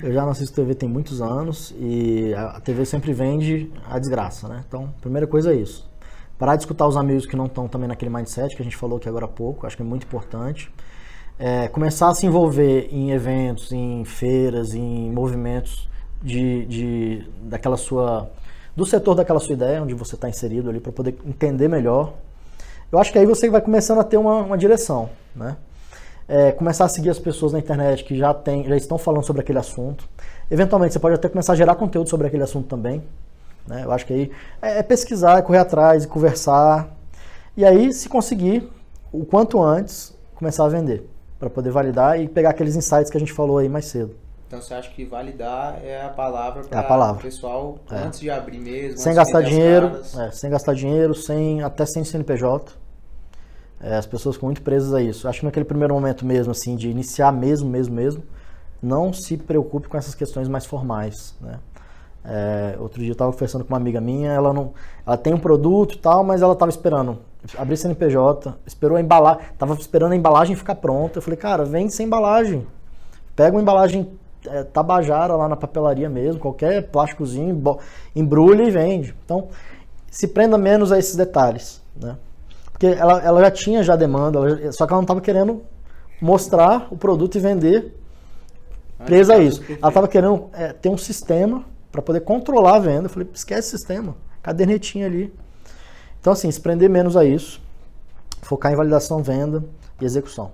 Eu já não assisto TV tem muitos anos e a TV sempre vende a desgraça, né? Então, primeira coisa é isso. Parar de escutar os amigos que não estão também naquele mindset que a gente falou aqui agora há pouco, acho que é muito importante. É, começar a se envolver em eventos, em feiras, em movimentos de, de daquela sua do setor daquela sua ideia, onde você está inserido ali, para poder entender melhor. Eu acho que aí você vai começando a ter uma, uma direção, né? É, começar a seguir as pessoas na internet que já, tem, já estão falando sobre aquele assunto. Eventualmente, você pode até começar a gerar conteúdo sobre aquele assunto também. Né? Eu acho que aí é, é pesquisar, é correr atrás, e conversar. E aí, se conseguir, o quanto antes, começar a vender. Para poder validar e pegar aqueles insights que a gente falou aí mais cedo. Então você acha que validar é a palavra para é o pessoal é. antes de abrir mesmo? Sem gastar dinheiro, é, sem gastar dinheiro, sem, até sem CNPJ. É, as pessoas ficam muito presas a isso. Acho que naquele primeiro momento mesmo, assim, de iniciar mesmo, mesmo, mesmo, não se preocupe com essas questões mais formais, né? É, outro dia eu estava conversando com uma amiga minha, ela não, ela tem um produto e tal, mas ela estava esperando abrir CNPJ, esperou a embalagem, estava esperando a embalagem ficar pronta. Eu falei, cara, vende sem embalagem, pega uma embalagem é, tabajara lá na papelaria mesmo, qualquer plásticozinho, embrulha e vende. Então, se prenda menos a esses detalhes, né? Porque ela, ela já tinha já demanda, só que ela não estava querendo mostrar o produto e vender presa a isso. Ela estava querendo é, ter um sistema para poder controlar a venda. Eu falei, esquece sistema, cadernetinha ali. Então, assim, se prender menos a isso, focar em validação, venda e execução.